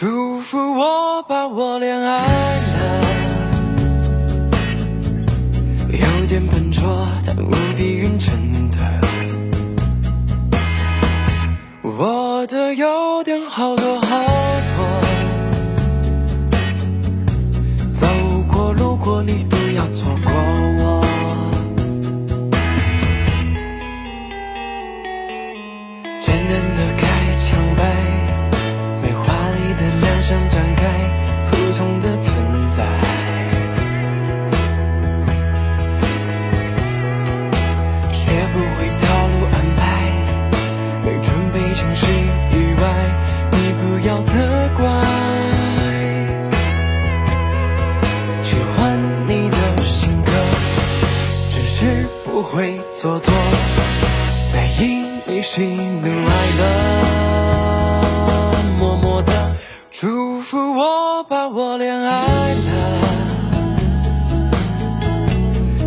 祝福我把我恋爱了，有点笨拙，但无比认真的。我的优点好多好多，走过路过你不要错过我。简单的想展开，普通的存在。学不会套路安排，没准备情绪意外，你不要责怪。喜欢你的性格，只是不会做作，在意你喜怒哀乐，我把我恋爱了。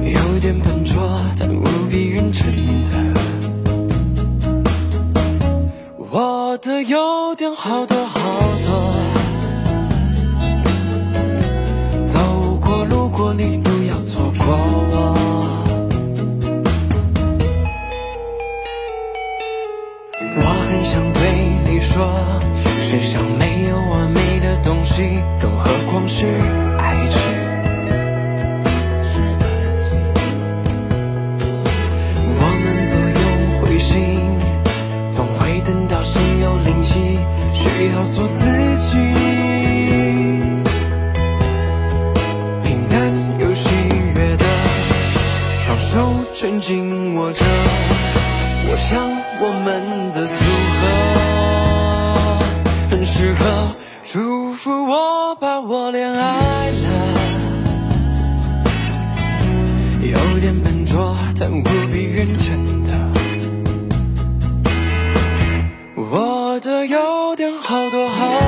有点笨拙，但无比认真的。我的优点好多好多，走过路过你不要错过我。我很想对你说，世上没有完美的东西，更何况是爱情。我们不用灰心，总会等到心有灵犀，需要做自己。平淡又喜悦的，双手紧紧握着。我想我们的组合很适合，祝福我把我恋爱了。有点笨拙，但无比认真的。我的优点好多好